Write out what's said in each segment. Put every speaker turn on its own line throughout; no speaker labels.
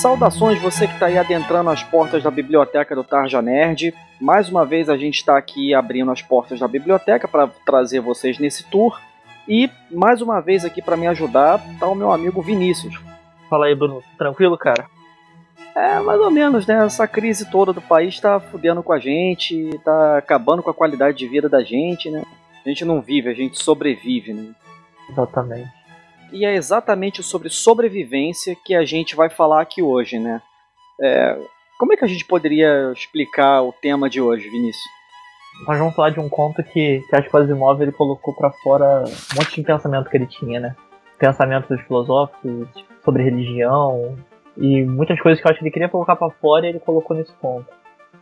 Saudações você que está aí adentrando as portas da biblioteca do Tarja Nerd. Mais uma vez a gente está aqui abrindo as portas da biblioteca para trazer vocês nesse tour. E mais uma vez aqui para me ajudar está o meu amigo Vinícius.
Fala aí, Bruno. Tranquilo, cara?
É, mais ou menos, né? Essa crise toda do país está fudendo com a gente, está acabando com a qualidade de vida da gente, né? A gente não vive, a gente sobrevive, né?
Exatamente
e é exatamente sobre sobrevivência que a gente vai falar aqui hoje, né? É, como é que a gente poderia explicar o tema de hoje, Vinícius?
Nós vamos falar de um conto que, que acho que o Asimov ele colocou para fora um monte de pensamento que ele tinha, né? Pensamentos filosóficos sobre religião e muitas coisas que eu acho que ele queria colocar para fora ele colocou nesse conto.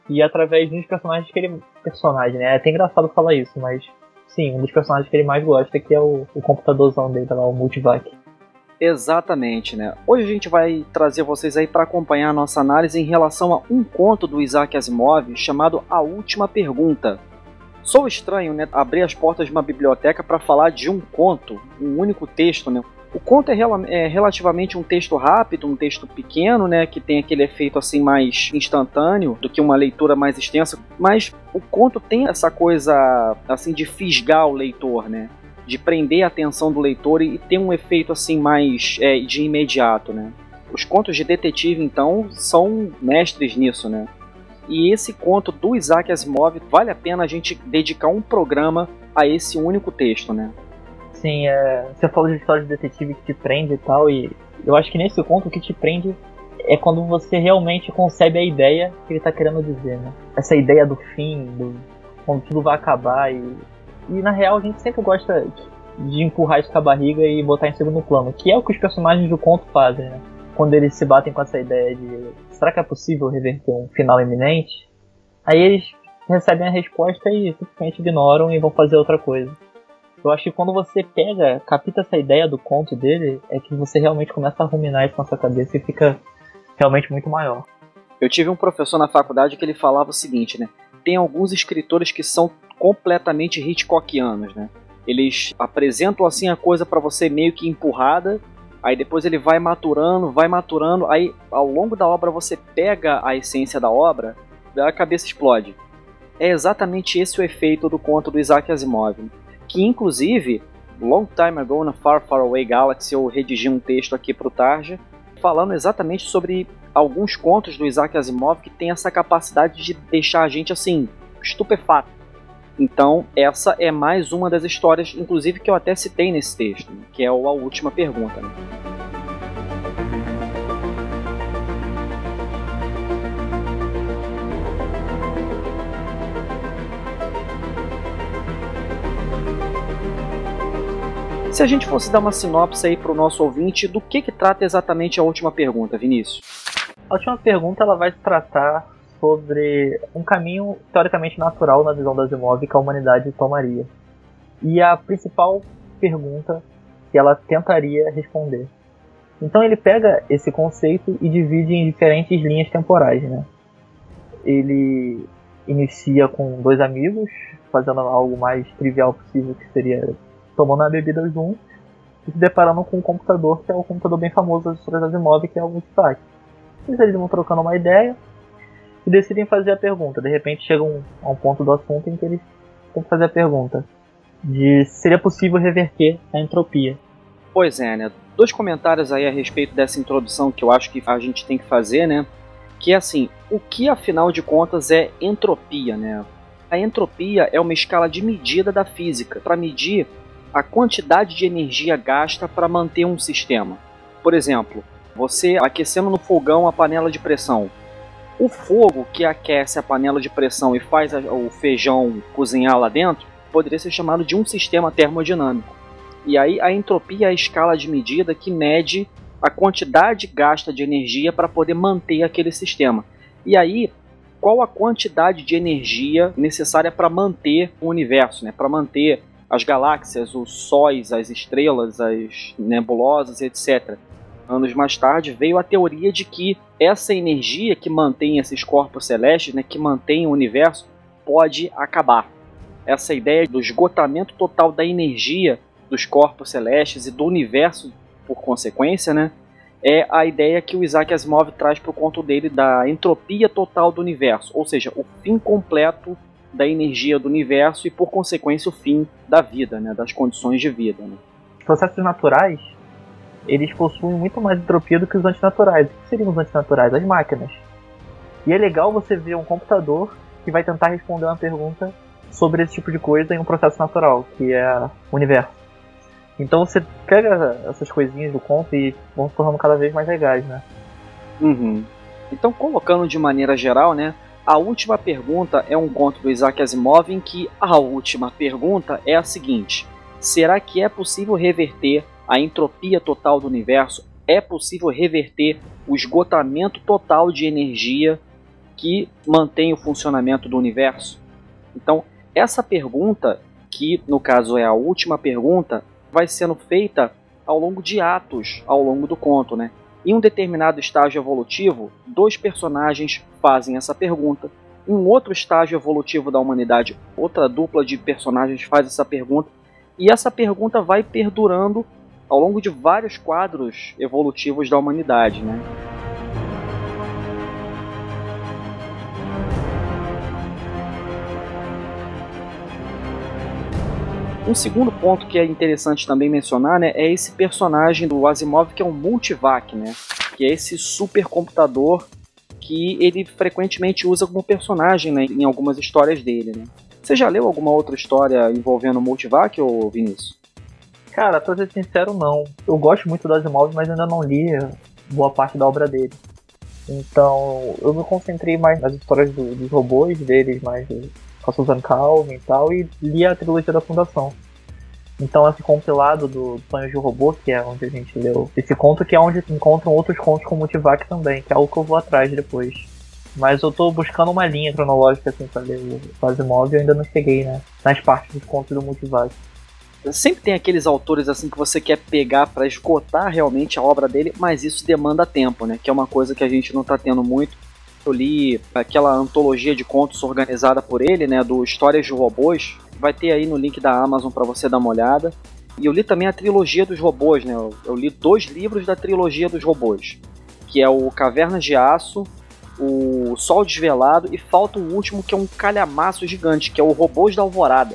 E através dos personagens que ele. Personagem, né? É até engraçado falar isso, mas sim, um dos personagens que ele mais gosta, que é o, o computadorzão dele, lá, o Multivac.
Exatamente, né? Hoje a gente vai trazer vocês aí para acompanhar a nossa análise em relação a um conto do Isaac Asimov chamado A Última Pergunta. Sou estranho, né, abrir as portas de uma biblioteca para falar de um conto, um único texto, né? O conto é, rel é, relativamente um texto rápido, um texto pequeno, né, que tem aquele efeito assim mais instantâneo do que uma leitura mais extensa, mas o conto tem essa coisa assim de fisgar o leitor, né? De prender a atenção do leitor e ter um efeito assim mais é, de imediato, né? Os contos de detetive, então, são mestres nisso, né? E esse conto do Isaac Asimov vale a pena a gente dedicar um programa a esse único texto, né?
Sim, é, você falou de história de detetive que te prende e tal, e eu acho que nesse conto o que te prende é quando você realmente concebe a ideia que ele está querendo dizer, né? Essa ideia do fim, do quando tudo vai acabar e, e na real a gente sempre gosta de empurrar isso com a barriga e botar em segundo plano, que é o que os personagens do conto fazem, né? Quando eles se batem com essa ideia de será que é possível reverter um final iminente? Aí eles recebem a resposta e simplesmente ignoram e vão fazer outra coisa. Eu acho que quando você pega, capta essa ideia do conto dele, é que você realmente começa a ruminar isso na sua cabeça e fica realmente muito maior.
Eu tive um professor na faculdade que ele falava o seguinte, né? Tem alguns escritores que são completamente Hitchcockianos, né? Eles apresentam assim a coisa para você meio que empurrada, aí depois ele vai maturando, vai maturando, aí ao longo da obra você pega a essência da obra, a cabeça explode. É exatamente esse o efeito do conto do Isaac Asimov. Que inclusive, long time ago na Far Far Away Galaxy eu redigi um texto aqui para o Tarja falando exatamente sobre alguns contos do Isaac Asimov que tem essa capacidade de deixar a gente assim estupefato. Então, essa é mais uma das histórias, inclusive que eu até citei nesse texto, que é a última pergunta. Né? Se a gente fosse dar uma sinopse aí para o nosso ouvinte, do que, que trata exatamente a última pergunta, Vinícius?
A última pergunta ela vai tratar sobre um caminho teoricamente natural na visão das imóveis que a humanidade tomaria. E a principal pergunta que ela tentaria responder. Então ele pega esse conceito e divide em diferentes linhas temporais, né? Ele inicia com dois amigos, fazendo algo mais trivial possível, que seria tomando a bebida junto e se deparando com um computador, que é o computador bem famoso das histórias das imóveis, que é o Multifac. Eles vão trocando uma ideia e decidem fazer a pergunta. De repente chegam a um ponto do assunto em que eles têm que fazer a pergunta de se seria possível reverter a entropia.
Pois é, né? Dois comentários aí a respeito dessa introdução que eu acho que a gente tem que fazer, né? Que é assim, o que afinal de contas é entropia, né? A entropia é uma escala de medida da física para medir a quantidade de energia gasta para manter um sistema. Por exemplo, você aquecendo no fogão a panela de pressão. O fogo que aquece a panela de pressão e faz o feijão cozinhar lá dentro poderia ser chamado de um sistema termodinâmico. E aí a entropia é a escala de medida que mede a quantidade gasta de energia para poder manter aquele sistema. E aí, qual a quantidade de energia necessária para manter o universo, né? para manter as galáxias, os sóis, as estrelas, as nebulosas, etc. Anos mais tarde veio a teoria de que essa energia que mantém esses corpos celestes, né, que mantém o universo, pode acabar. Essa ideia do esgotamento total da energia dos corpos celestes e do universo por consequência, né? é a ideia que o Isaac Asimov traz para o conto dele da entropia total do universo, ou seja, o fim completo da energia do universo e, por consequência, o fim da vida, né, das condições de vida. Né.
Os processos naturais eles possuem muito mais entropia do que os antinaturais. O que seriam os antinaturais? As máquinas. E é legal você ver um computador que vai tentar responder uma pergunta sobre esse tipo de coisa em um processo natural, que é o universo. Então você pega essas coisinhas do conto e vão se tornando cada vez mais legais, né?
Uhum. Então, colocando de maneira geral, né? A última pergunta é um conto do Isaac Asimov em que a última pergunta é a seguinte: será que é possível reverter a entropia total do universo? É possível reverter o esgotamento total de energia que mantém o funcionamento do universo? Então, essa pergunta, que no caso é a última pergunta, vai sendo feita ao longo de atos ao longo do conto, né? Em um determinado estágio evolutivo, dois personagens fazem essa pergunta. Em um outro estágio evolutivo da humanidade, outra dupla de personagens faz essa pergunta. E essa pergunta vai perdurando ao longo de vários quadros evolutivos da humanidade, né? Um segundo ponto que é interessante também mencionar, né, é esse personagem do Asimov que é um multivac, né, que é esse supercomputador que ele frequentemente usa como personagem né, em algumas histórias dele, né. Você já leu alguma outra história envolvendo multivac, ou Vinícius?
Cara, pra ser sincero, não. Eu gosto muito do Asimov, mas ainda não li boa parte da obra dele. Então, eu me concentrei mais nas histórias do, dos robôs deles, mais com a Susan Calvin e tal, e li a trilogia da Fundação. Então esse compilado do Sonhos de Robô, que é onde a gente leu esse conto, que é onde encontram outros contos com Multivac também, que é algo que eu vou atrás depois. Mas eu tô buscando uma linha cronológica assim pra ler o Asimov e eu ainda não cheguei, né? Nas partes dos contos do Multivac.
Sempre tem aqueles autores assim que você quer pegar para esgotar realmente a obra dele, mas isso demanda tempo, né? Que é uma coisa que a gente não tá tendo muito eu li aquela antologia de contos organizada por ele, né, do Histórias de Robôs. Vai ter aí no link da Amazon para você dar uma olhada. E eu li também a trilogia dos robôs, né? Eu, li dois livros da trilogia dos robôs, que é o Cavernas de Aço, o Sol Desvelado e falta um último que é um calhamaço gigante, que é o Robôs da Alvorada.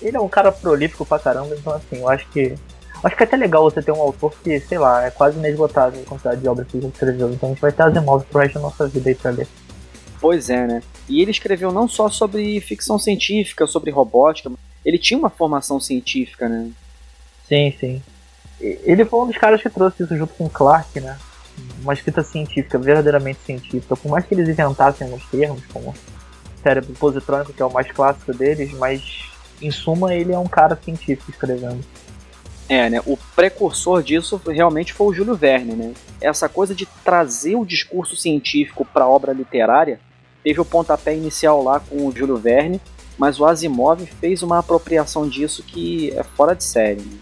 Ele é um cara prolífico pra caramba, então assim, eu acho que Acho que é até legal você ter um autor que, sei lá, é quase inesgotável a quantidade de obras que ele escreveu. Então a gente vai ter Asimov pro resto da nossa vida aí pra ler.
Pois é, né? E ele escreveu não só sobre ficção científica, sobre robótica, ele tinha uma formação científica, né?
Sim, sim. Ele foi um dos caras que trouxe isso junto com o Clark, né? Uma escrita científica, verdadeiramente científica. Por mais que eles inventassem alguns termos, como cérebro positrônico, que é o mais clássico deles, mas em suma ele é um cara científico escrevendo.
É, né? O precursor disso realmente foi o Júlio Verne, né? Essa coisa de trazer o discurso científico para a obra literária teve o pontapé inicial lá com o Júlio Verne, mas o Asimov fez uma apropriação disso que é fora de série. Né?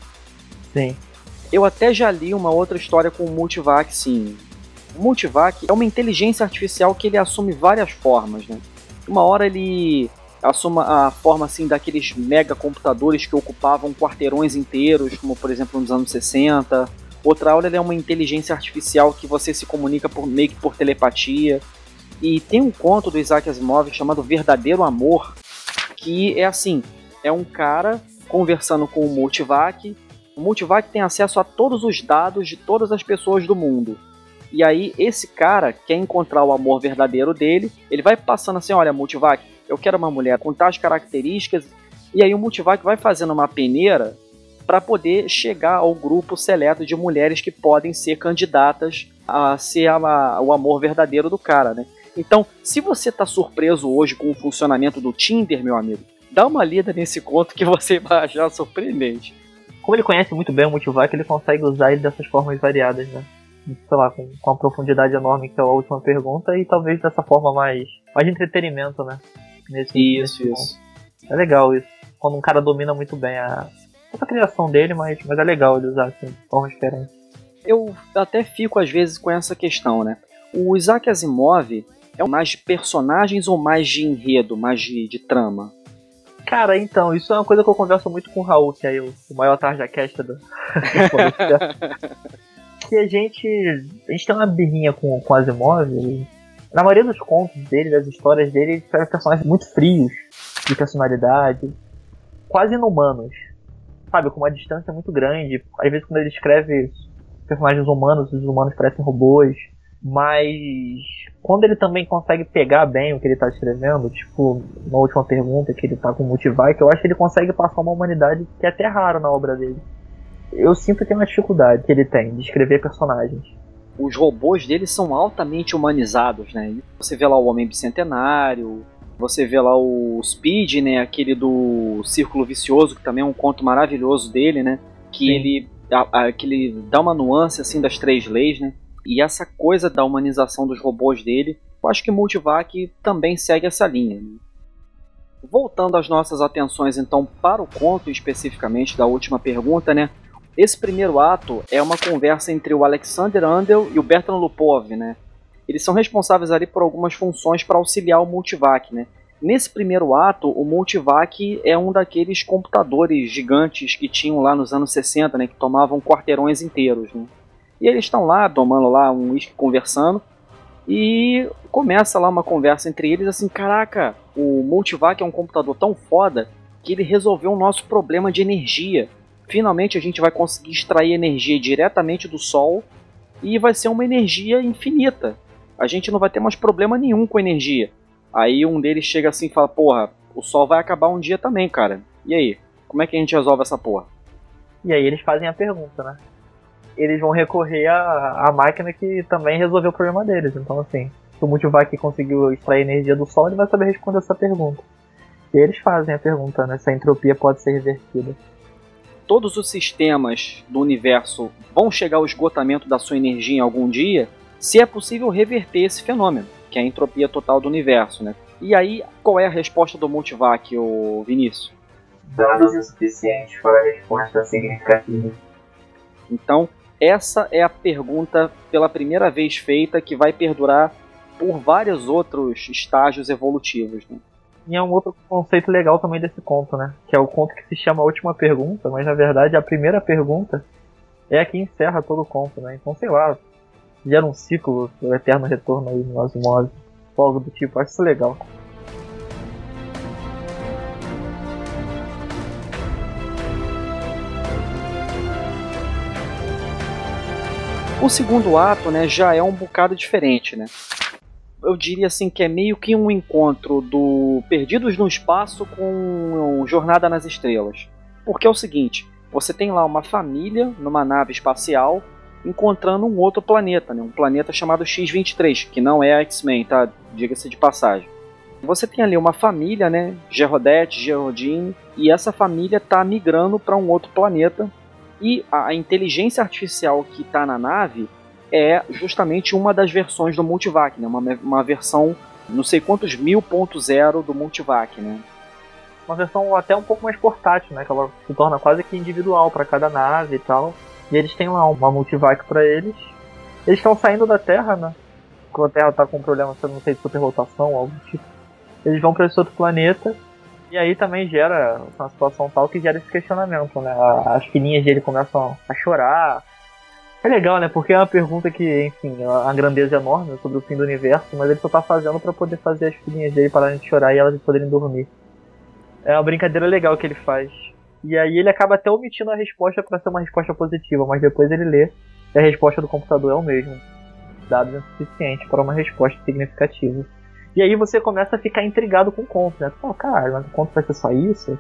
Sim.
Eu até já li uma outra história com o Multivac, sim. O Multivac é uma inteligência artificial que ele assume várias formas, né? Uma hora ele assuma a forma assim daqueles mega computadores que ocupavam quarteirões inteiros, como por exemplo nos anos 60. Outra aula é uma inteligência artificial que você se comunica por meio que por telepatia. E tem um conto do Isaac Asimov chamado Verdadeiro Amor, que é assim, é um cara conversando com o Multivac. O Multivac tem acesso a todos os dados de todas as pessoas do mundo. E aí esse cara quer encontrar o amor verdadeiro dele, ele vai passando assim, olha, Multivac, eu quero uma mulher com tais características, e aí o Multivac vai fazendo uma peneira para poder chegar ao grupo seleto de mulheres que podem ser candidatas a ser a, a, o amor verdadeiro do cara, né? Então, se você está surpreso hoje com o funcionamento do Tinder, meu amigo, dá uma lida nesse conto que você vai achar surpreendente.
Como ele conhece muito bem o Multivac, ele consegue usar ele dessas formas variadas, né? Sei lá, com, com a profundidade enorme que é a última pergunta e talvez dessa forma mais, mais entretenimento, né?
Nesse, isso, nesse isso.
É legal isso. Quando um cara domina muito bem a, a criação dele, mas, mas é legal ele usar assim, de forma diferente.
Eu até fico às vezes com essa questão, né? O Isaac Asimov é mais de personagens ou mais de enredo, mais de, de trama?
Cara, então, isso é uma coisa que eu converso muito com o Raul, que é o, o maior tarja cast do. que a gente. A gente tem uma birrinha com, com Asimov. Na maioria dos contos dele, das histórias dele, ele escreve personagens muito frios de personalidade, quase inumanos. Sabe, com uma distância muito grande. Às vezes quando ele escreve personagens humanos, os humanos parecem robôs. Mas quando ele também consegue pegar bem o que ele está escrevendo, tipo, na última pergunta que ele está com o Multivac, eu acho que ele consegue passar uma humanidade que é até raro na obra dele. Eu sinto que é uma dificuldade que ele tem de escrever personagens.
Os robôs dele são altamente humanizados, né? Você vê lá o Homem Bicentenário, você vê lá o Speed, né? Aquele do Círculo Vicioso, que também é um conto maravilhoso dele, né? Que Sim. ele, a, a, que ele dá uma nuance assim das três leis, né? E essa coisa da humanização dos robôs dele, eu acho que Multivac também segue essa linha. Né? Voltando às nossas atenções então para o conto especificamente da última pergunta, né? Esse primeiro ato é uma conversa entre o Alexander Andel e o Bertrand Lupov, né? Eles são responsáveis ali por algumas funções para auxiliar o Multivac, né? Nesse primeiro ato, o Multivac é um daqueles computadores gigantes que tinham lá nos anos 60, né? Que tomavam quarteirões inteiros, né? E eles estão lá, tomando lá um uísque, conversando. E começa lá uma conversa entre eles assim, caraca, o Multivac é um computador tão foda que ele resolveu o nosso problema de energia. Finalmente a gente vai conseguir extrair energia diretamente do Sol e vai ser uma energia infinita. A gente não vai ter mais problema nenhum com energia. Aí um deles chega assim e fala: Porra, o Sol vai acabar um dia também, cara. E aí? Como é que a gente resolve essa porra?
E aí eles fazem a pergunta, né? Eles vão recorrer à, à máquina que também resolveu o problema deles. Então, assim, se o Multivac conseguiu extrair energia do Sol, ele vai saber responder essa pergunta. E eles fazem a pergunta, né? Se a entropia pode ser revertida
todos os sistemas do universo vão chegar ao esgotamento da sua energia em algum dia, se é possível reverter esse fenômeno, que é a entropia total do universo, né? E aí, qual é a resposta do Multivac, o Vinícius?
Dados insuficientes para a resposta significativa.
Então, essa é a pergunta pela primeira vez feita que vai perdurar por vários outros estágios evolutivos. Né?
E é um outro conceito legal também desse conto, né? Que é o conto que se chama A Última Pergunta, mas na verdade a primeira pergunta é a que encerra todo o conto, né? Então, sei lá, gera um ciclo, o eterno retorno aí no Asimov, algo do tipo, acho isso legal.
O segundo ato, né, já é um bocado diferente, né? Eu diria assim que é meio que um encontro do Perdidos no Espaço com Jornada nas Estrelas. Porque é o seguinte, você tem lá uma família numa nave espacial encontrando um outro planeta, né? um planeta chamado X-23, que não é a X-Men, tá? Diga-se de passagem. Você tem ali uma família, né? Gerodete, Gerodine, e essa família está migrando para um outro planeta. E a inteligência artificial que está na nave é justamente uma das versões do Multivac, né? uma, uma versão não sei quantos mil ponto zero do Multivac, né?
Uma versão até um pouco mais portátil, né? Que ela se torna quase que individual para cada nave e tal. E eles têm lá uma Multivac para eles. Eles estão saindo da Terra, né? Quando a Terra tá com um problema, não sei, de superrotação, algo do tipo. Eles vão para esse outro planeta. E aí também gera uma situação tal que gera esse questionamento, né? As filhinhas dele começam a chorar, é legal, né? Porque é uma pergunta que, enfim, é uma grandeza enorme sobre o fim do universo, mas ele só tá fazendo para poder fazer as filhinhas dele pararem de chorar e elas poderem dormir. É uma brincadeira legal que ele faz. E aí ele acaba até omitindo a resposta para ser uma resposta positiva, mas depois ele lê e a resposta do computador é o mesmo. Dados insuficientes para uma resposta significativa. E aí você começa a ficar intrigado com o conto, né? Fala, caralho, mas o conto vai ser só isso?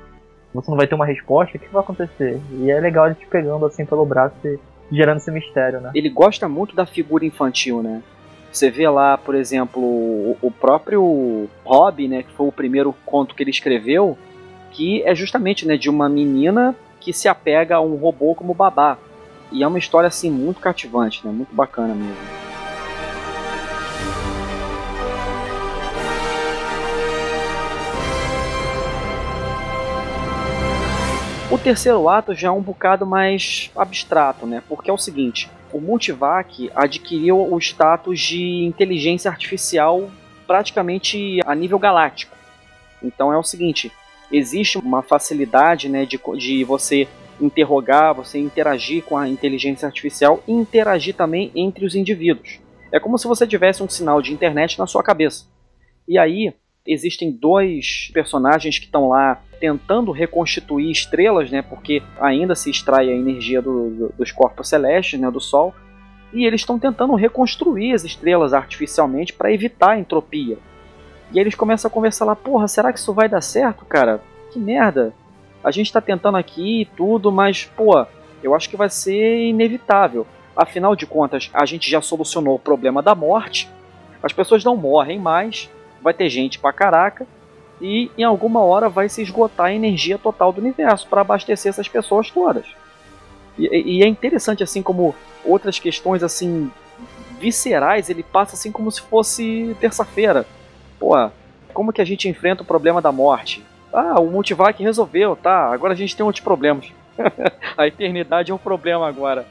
Você não vai ter uma resposta? O que vai acontecer? E é legal ele te pegando assim pelo braço e gerando esse mistério, né?
Ele gosta muito da figura infantil, né? Você vê lá, por exemplo, o, próprio Rob, né, que foi o primeiro conto que ele escreveu, que é justamente, né, de uma menina que se apega a um robô como babá. E é uma história assim muito cativante, né? Muito bacana mesmo. O terceiro ato já é um bocado mais abstrato, né? Porque é o seguinte: o Multivac adquiriu o status de inteligência artificial praticamente a nível galáctico. Então é o seguinte: existe uma facilidade né, de, de você interrogar, você interagir com a inteligência artificial e interagir também entre os indivíduos. É como se você tivesse um sinal de internet na sua cabeça. E aí existem dois personagens que estão lá tentando reconstituir estrelas, né? Porque ainda se extrai a energia do, do, dos corpos celestes, né? Do Sol. E eles estão tentando reconstruir as estrelas artificialmente para evitar a entropia. E aí eles começam a conversar lá, porra, será que isso vai dar certo, cara? Que merda. A gente está tentando aqui e tudo, mas, pô, eu acho que vai ser inevitável. Afinal de contas, a gente já solucionou o problema da morte. As pessoas não morrem mais, vai ter gente pra caraca e em alguma hora vai se esgotar a energia total do universo para abastecer essas pessoas todas. E, e, é interessante assim como outras questões assim viscerais ele passa assim como se fosse terça-feira. Pô, como que a gente enfrenta o problema da morte? Ah, o Multivac resolveu, tá? Agora a gente tem outros problemas. a eternidade é um problema agora.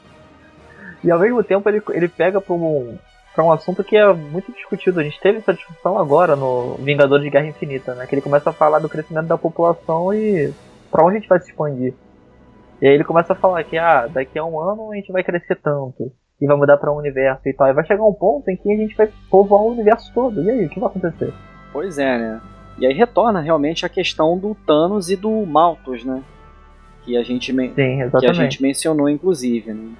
E ao mesmo tempo ele, ele pega para um, pra um assunto que é muito discutido. A gente teve essa discussão agora no Vingadores de Guerra Infinita, né? Que ele começa a falar do crescimento da população e para onde a gente vai se expandir. E aí ele começa a falar que ah, daqui a um ano a gente vai crescer tanto e vai mudar para um universo e tal. E vai chegar um ponto em que a gente vai povoar o universo todo. E aí, o que vai acontecer?
Pois é, né? E aí retorna realmente a questão do Thanos e do Malthus, né? Que a gente, Sim, que a gente mencionou, inclusive, né?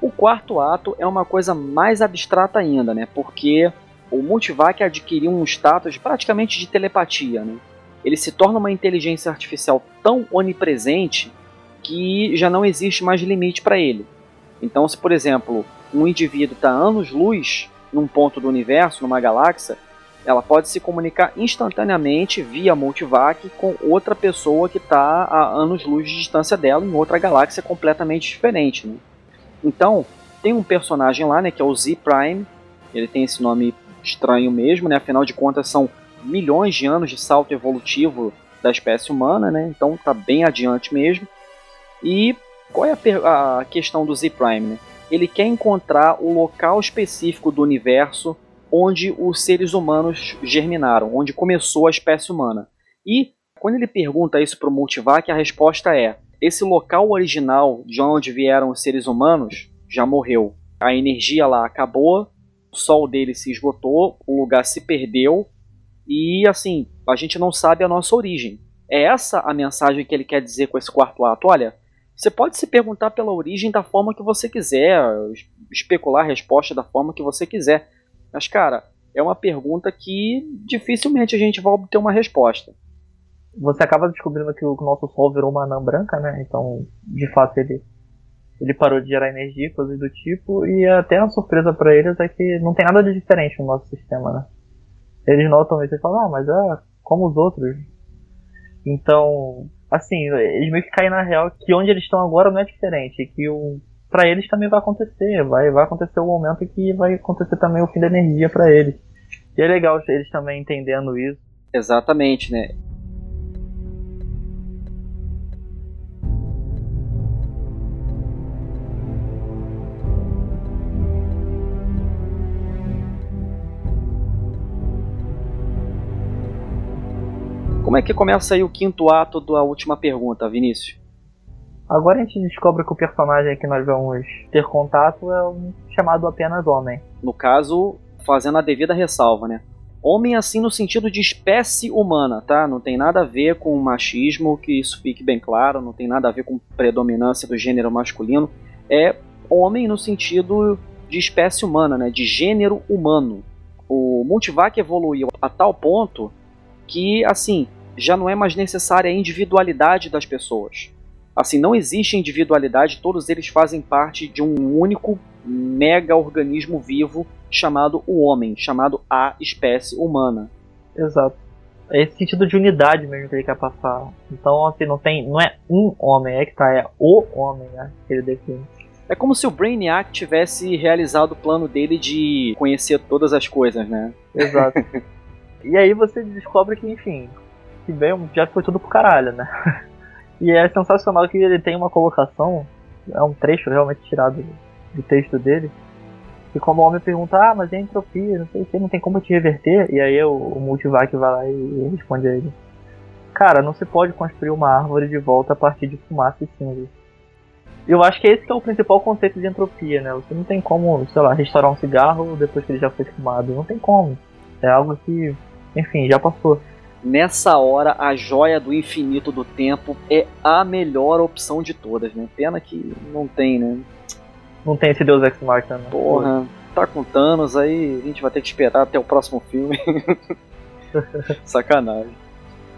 O quarto ato é uma coisa mais abstrata ainda, né? Porque o Multivac adquiriu um status praticamente de telepatia, né? Ele se torna uma inteligência artificial tão onipresente que já não existe mais limite para ele. Então, se por exemplo um indivíduo está anos-luz num ponto do universo, numa galáxia, ela pode se comunicar instantaneamente via multivac com outra pessoa que está a anos-luz de distância dela em outra galáxia completamente diferente. Né? Então, tem um personagem lá, né, que é o Z Prime. Ele tem esse nome estranho mesmo, né? Afinal de contas, são milhões de anos de salto evolutivo da espécie humana, né? Então tá bem adiante mesmo. E qual é a, a questão do Z Prime? Né? Ele quer encontrar o local específico do universo onde os seres humanos germinaram, onde começou a espécie humana. E quando ele pergunta isso para o Multivac, a resposta é: esse local original de onde vieram os seres humanos já morreu. A energia lá acabou, o sol dele se esgotou, o lugar se perdeu e assim, a gente não sabe a nossa origem. É essa a mensagem que ele quer dizer com esse quarto ato. Olha, você pode se perguntar pela origem da forma que você quiser, especular a resposta da forma que você quiser. Mas, cara, é uma pergunta que dificilmente a gente vai obter uma resposta.
Você acaba descobrindo que o nosso Sol virou uma anã branca, né? Então, de fato, ele, ele parou de gerar energia, coisas do tipo, e até a surpresa para eles é que não tem nada de diferente no nosso sistema, né? Eles notam isso e falam, ah, mas é como os outros. Então, assim, eles meio que caem na real que onde eles estão agora não é diferente, que o para eles também vai acontecer, vai vai acontecer o momento em que vai acontecer também o fim da energia para eles. E é legal eles também entendendo isso.
Exatamente, né? Como é que começa aí o quinto ato da última pergunta, Vinícius?
Agora a gente descobre que o personagem que nós vamos ter contato é um chamado apenas homem.
No caso, fazendo a devida ressalva, né? Homem assim no sentido de espécie humana, tá? Não tem nada a ver com machismo, que isso fique bem claro, não tem nada a ver com predominância do gênero masculino. É homem no sentido de espécie humana, né? De gênero humano. O Multivac evoluiu a tal ponto que, assim, já não é mais necessária a individualidade das pessoas. Assim, não existe individualidade, todos eles fazem parte de um único mega organismo vivo chamado o homem, chamado a espécie humana.
Exato. É esse sentido de unidade mesmo que ele quer passar. Então, assim, não tem, não é um homem, é que tá, é o homem, né, que ele define.
É como se o Brainiac tivesse realizado o plano dele de conhecer todas as coisas, né?
Exato. e aí você descobre que, enfim, que veio, já foi tudo pro caralho, né? E é sensacional que ele tem uma colocação, é um trecho realmente tirado do texto dele, e como o homem pergunta, ah, mas é entropia, não sei se não tem como te reverter, e aí o, o Multivac vai lá e, responde a ele. cara, não se pode construir uma árvore de volta a partir de fumaça e cinza. Eu acho que esse que é o principal conceito de entropia, né? Você não tem como, sei lá, restaurar um cigarro depois que ele já foi fumado. Não tem como. É algo que, enfim, já passou.
Nessa hora, a joia do infinito do tempo é a melhor opção de todas, né? Pena que não tem, né?
Não tem esse Deus Ex Machina. Né?
Porra, tá com Thanos, aí a gente vai ter que esperar até o próximo filme. Sacanagem.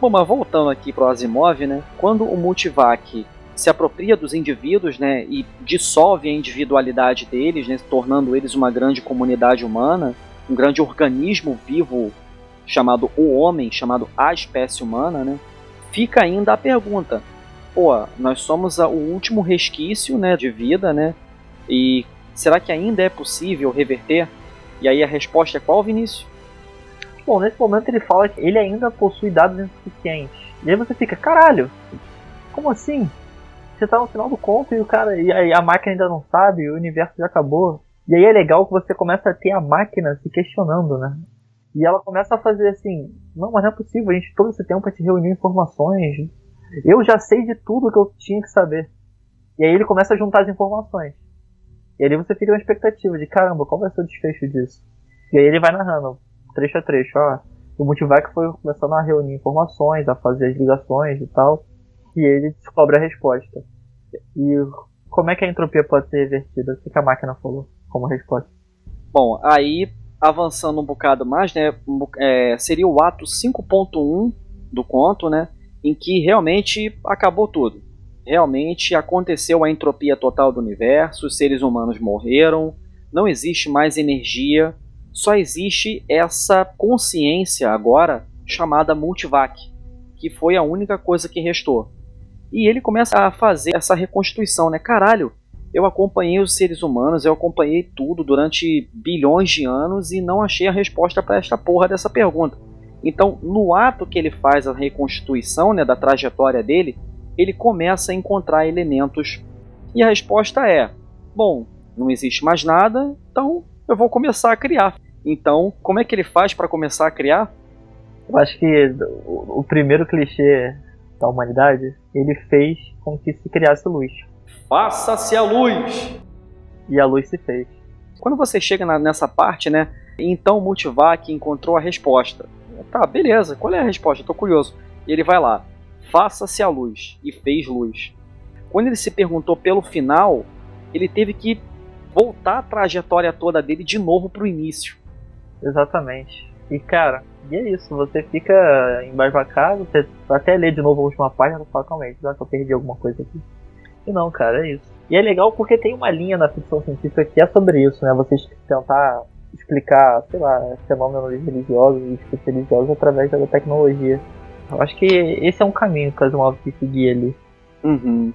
Bom, mas voltando aqui pro Asimov, né? Quando o Multivac se apropria dos indivíduos, né, e dissolve a individualidade deles, né, tornando eles uma grande comunidade humana, um grande organismo vivo chamado o homem, chamado a espécie humana, né, fica ainda a pergunta: pô, nós somos a, o último resquício, né, de vida, né, e será que ainda é possível reverter? E aí a resposta é qual, Vinícius?
Bom, nesse momento ele fala que ele ainda possui dados insuficientes. E aí você fica, caralho, como assim? Você tá no final do conto e o cara. E aí a máquina ainda não sabe, o universo já acabou. E aí é legal que você começa a ter a máquina se questionando, né? E ela começa a fazer assim, não, mas não é possível, a gente todo esse tempo a te reuniu informações. Eu já sei de tudo que eu tinha que saber. E aí ele começa a juntar as informações. E aí você fica na expectativa de caramba, qual vai ser o desfecho disso? E aí ele vai narrando, trecho a trecho, ó. O Multivac foi começando a reunir informações, a fazer as ligações e tal. E ele descobre a resposta. E como é que a entropia pode ser revertida? O que a máquina falou como resposta?
Bom, aí avançando um bocado mais, né, é, seria o ato 5.1 do conto, né, em que realmente acabou tudo. Realmente aconteceu a entropia total do universo, os seres humanos morreram, não existe mais energia, só existe essa consciência agora chamada multivac, que foi a única coisa que restou. E ele começa a fazer essa reconstituição, né? Caralho, eu acompanhei os seres humanos, eu acompanhei tudo durante bilhões de anos e não achei a resposta para esta porra dessa pergunta. Então, no ato que ele faz a reconstituição né, da trajetória dele, ele começa a encontrar elementos. E a resposta é: bom, não existe mais nada, então eu vou começar a criar. Então, como é que ele faz para começar a criar?
Eu acho que o primeiro clichê da humanidade, ele fez com que se criasse luz.
Faça-se a luz!
E a luz se fez.
Quando você chega na, nessa parte, né? Então o Multivac encontrou a resposta. Tá, beleza, qual é a resposta? Tô curioso. E ele vai lá. Faça-se a luz. E fez luz. Quando ele se perguntou pelo final, ele teve que voltar a trajetória toda dele de novo pro início.
Exatamente. E cara, e é isso, você fica embasbacado, você até lê de novo a última página e fala, calma aí, será que eu perdi alguma coisa aqui? E não, cara, é isso. E é legal porque tem uma linha na ficção científica que é sobre isso, né? Você tentar explicar, sei lá, fenômenos religiosos e discursos religiosos através da tecnologia. Eu acho que esse é um caminho que Asimov que seguir ali.
Uhum.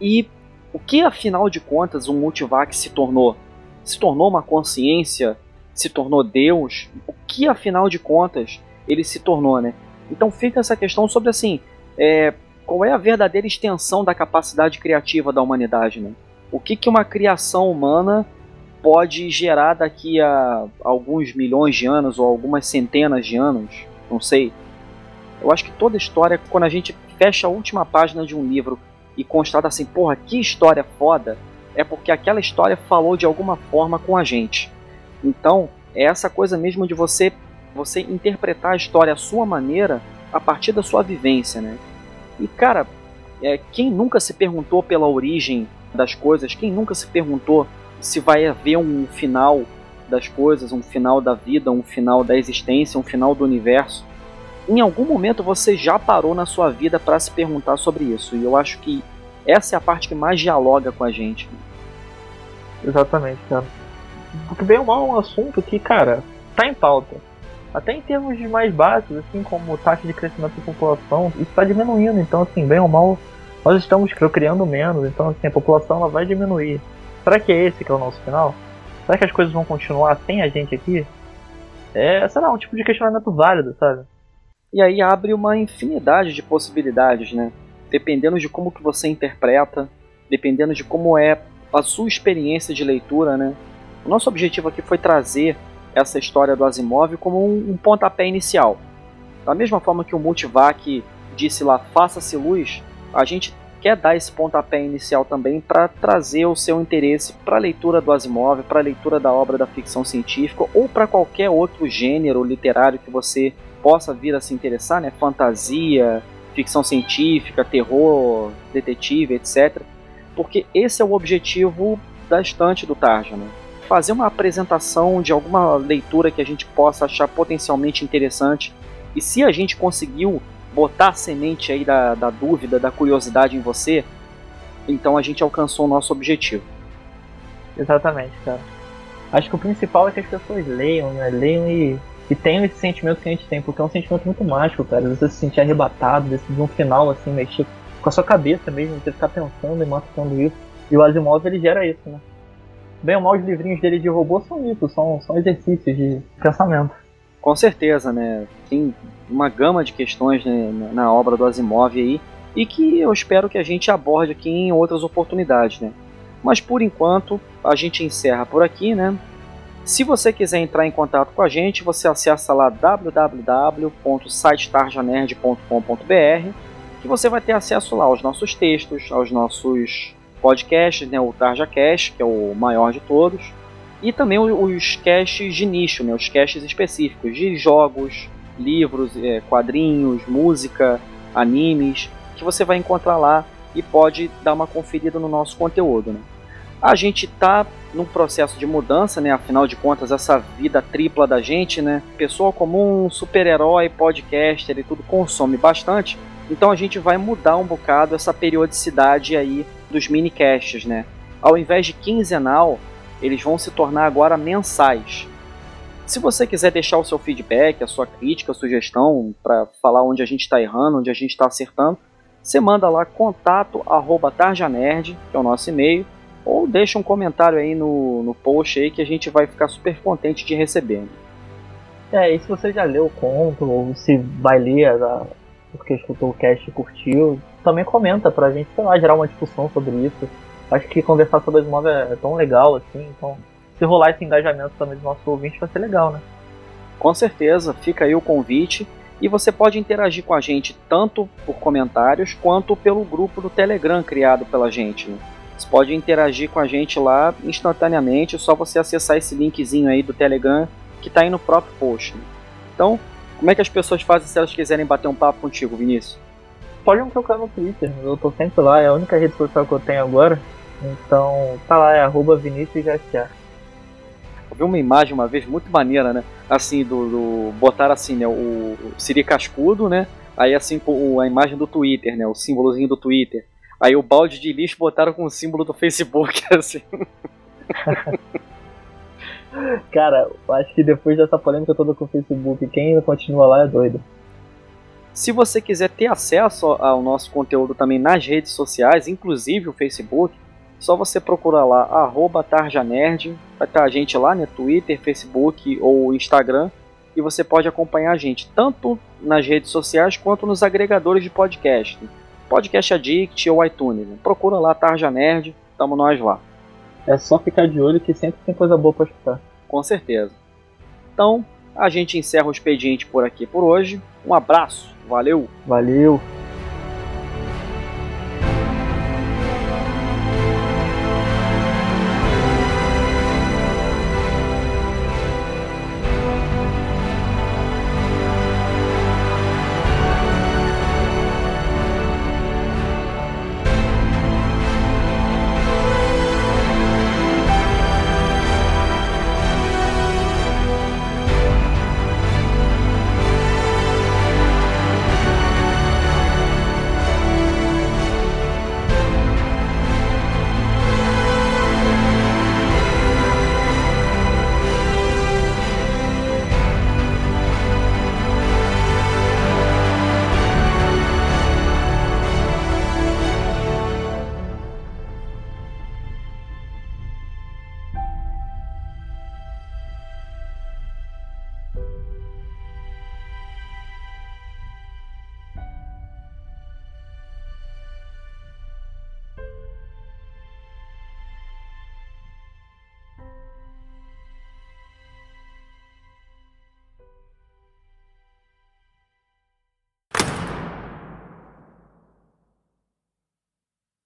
E o que, afinal de contas, o Multivac se tornou? Se tornou uma consciência se tornou Deus, o que afinal de contas ele se tornou, né? Então fica essa questão sobre assim, é, qual é a verdadeira extensão da capacidade criativa da humanidade, né? O que, que uma criação humana pode gerar daqui a alguns milhões de anos ou algumas centenas de anos, não sei. Eu acho que toda história, quando a gente fecha a última página de um livro e constata assim, porra, que história foda, é porque aquela história falou de alguma forma com a gente. Então, é essa coisa mesmo de você você interpretar a história à sua maneira a partir da sua vivência, né? E cara, é, quem nunca se perguntou pela origem das coisas, quem nunca se perguntou se vai haver um final das coisas, um final da vida, um final da existência, um final do universo? Em algum momento você já parou na sua vida para se perguntar sobre isso, e eu acho que essa é a parte que mais dialoga com a gente.
Exatamente, cara. Porque bem é um assunto que, cara, tá em pauta. Até em termos de mais básicos, assim como taxa de crescimento da população, isso está diminuindo. Então, assim, bem ou mal, nós estamos procriando menos. Então, assim, a população ela vai diminuir. Será que é esse que é o nosso final? Será que as coisas vão continuar sem a gente aqui? É, sei lá, um tipo de questionamento válido, sabe?
E aí abre uma infinidade de possibilidades, né? Dependendo de como que você interpreta, dependendo de como é a sua experiência de leitura, né? O nosso objetivo aqui foi trazer essa história do Asimov como um, um pontapé inicial. Da mesma forma que o Multivac disse lá, faça-se luz, a gente quer dar esse pontapé inicial também para trazer o seu interesse para a leitura do Asimov, para a leitura da obra da ficção científica ou para qualquer outro gênero literário que você possa vir a se interessar, né? Fantasia, ficção científica, terror, detetive, etc. Porque esse é o objetivo da estante do Tarja, né? Fazer uma apresentação de alguma leitura que a gente possa achar potencialmente interessante. E se a gente conseguiu botar a semente aí da, da dúvida, da curiosidade em você, então a gente alcançou o nosso objetivo.
Exatamente, cara. Acho que o principal é que as pessoas leiam, né? Leiam e, e tenham esse sentimento que a gente tem, porque é um sentimento muito mágico, cara. Você se sentir arrebatado, decidir um final, assim, mexer com a sua cabeça mesmo, você ficar pensando e matando isso. E o Asimov, ele gera isso, né? Bem ou mal, os livrinhos dele de robô são isso, são, são exercícios de pensamento.
Com certeza, né? Tem uma gama de questões né, na obra do Asimov aí e que eu espero que a gente aborde aqui em outras oportunidades, né? Mas por enquanto a gente encerra por aqui, né? Se você quiser entrar em contato com a gente, você acessa lá www.sitestarjanerd.com.br que você vai ter acesso lá aos nossos textos, aos nossos podcasts, né, o TarjaCast, que é o maior de todos, e também os casts de nicho, né, os casts específicos de jogos, livros, é, quadrinhos, música, animes, que você vai encontrar lá e pode dar uma conferida no nosso conteúdo. Né? A gente está num processo de mudança, né? Afinal de contas, essa vida tripla da gente, né? Pessoa comum, super-herói, podcaster e tudo consome bastante. Então a gente vai mudar um bocado essa periodicidade aí dos minicasts, né? Ao invés de quinzenal, eles vão se tornar agora mensais. Se você quiser deixar o seu feedback, a sua crítica, a sugestão, para falar onde a gente está errando, onde a gente está acertando, você manda lá contato arroba tarjanerd, que é o nosso e-mail, ou deixa um comentário aí no, no post aí que a gente vai ficar super contente de receber. Né?
É, e se você já leu o conto, ou se vai ler a, porque escutou o cast e curtiu, também comenta pra gente, sei lá, gerar uma discussão sobre isso. Acho que conversar sobre as móveis é tão legal assim, então se rolar esse engajamento também do nosso ouvinte vai ser legal, né?
Com certeza, fica aí o convite e você pode interagir com a gente tanto por comentários quanto pelo grupo do Telegram criado pela gente. Né? Você pode interagir com a gente lá instantaneamente, é só você acessar esse linkzinho aí do Telegram que está aí no próprio post. Né? Então, como é que as pessoas fazem se elas quiserem bater um papo contigo, Vinícius?
Pode me procurar no Twitter, eu tô sempre lá, é a única rede social que eu tenho agora. Então, tá lá, é arroba
Eu vi uma imagem uma vez muito maneira, né? Assim, do. do botar assim, né? O, o Siri Cascudo, né? Aí assim, com a imagem do Twitter, né? O símbolozinho do Twitter. Aí o balde de lixo botaram com o símbolo do Facebook, assim.
Cara, acho que depois dessa polêmica toda com o Facebook, quem ainda continua lá é doido.
Se você quiser ter acesso ao nosso conteúdo também nas redes sociais, inclusive o Facebook, só você procurar lá, arroba tarjanerd, vai estar a gente lá, né, Twitter, Facebook ou Instagram, e você pode acompanhar a gente tanto nas redes sociais quanto nos agregadores de podcast. Podcast Addict ou iTunes. Procura lá Tarja Nerd, tamo nós lá.
É só ficar de olho que sempre tem coisa boa para escutar.
Com certeza. Então, a gente encerra o expediente por aqui por hoje. Um abraço, valeu!
Valeu!